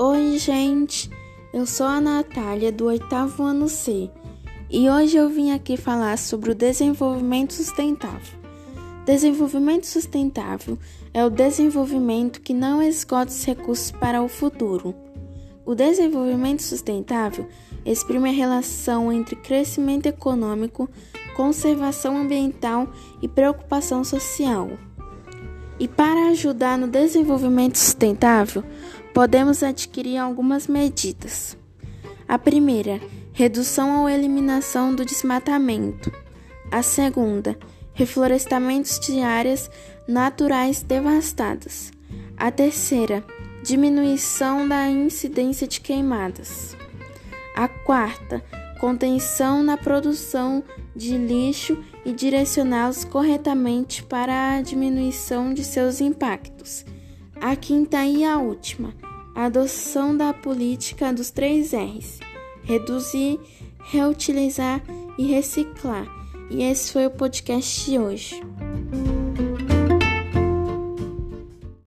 Oi, gente! Eu sou a Natália, do oitavo ano C, e hoje eu vim aqui falar sobre o desenvolvimento sustentável. Desenvolvimento sustentável é o desenvolvimento que não esgota os recursos para o futuro. O desenvolvimento sustentável exprime a relação entre crescimento econômico, conservação ambiental e preocupação social. E para ajudar no desenvolvimento sustentável, podemos adquirir algumas medidas. A primeira, redução ou eliminação do desmatamento. A segunda, reflorestamentos de áreas naturais devastadas. A terceira, diminuição da incidência de queimadas. A quarta, contenção na produção de lixo e direcioná-los corretamente para a diminuição de seus impactos. A quinta e a última, a adoção da política dos três R's: reduzir, reutilizar e reciclar. E esse foi o podcast de hoje.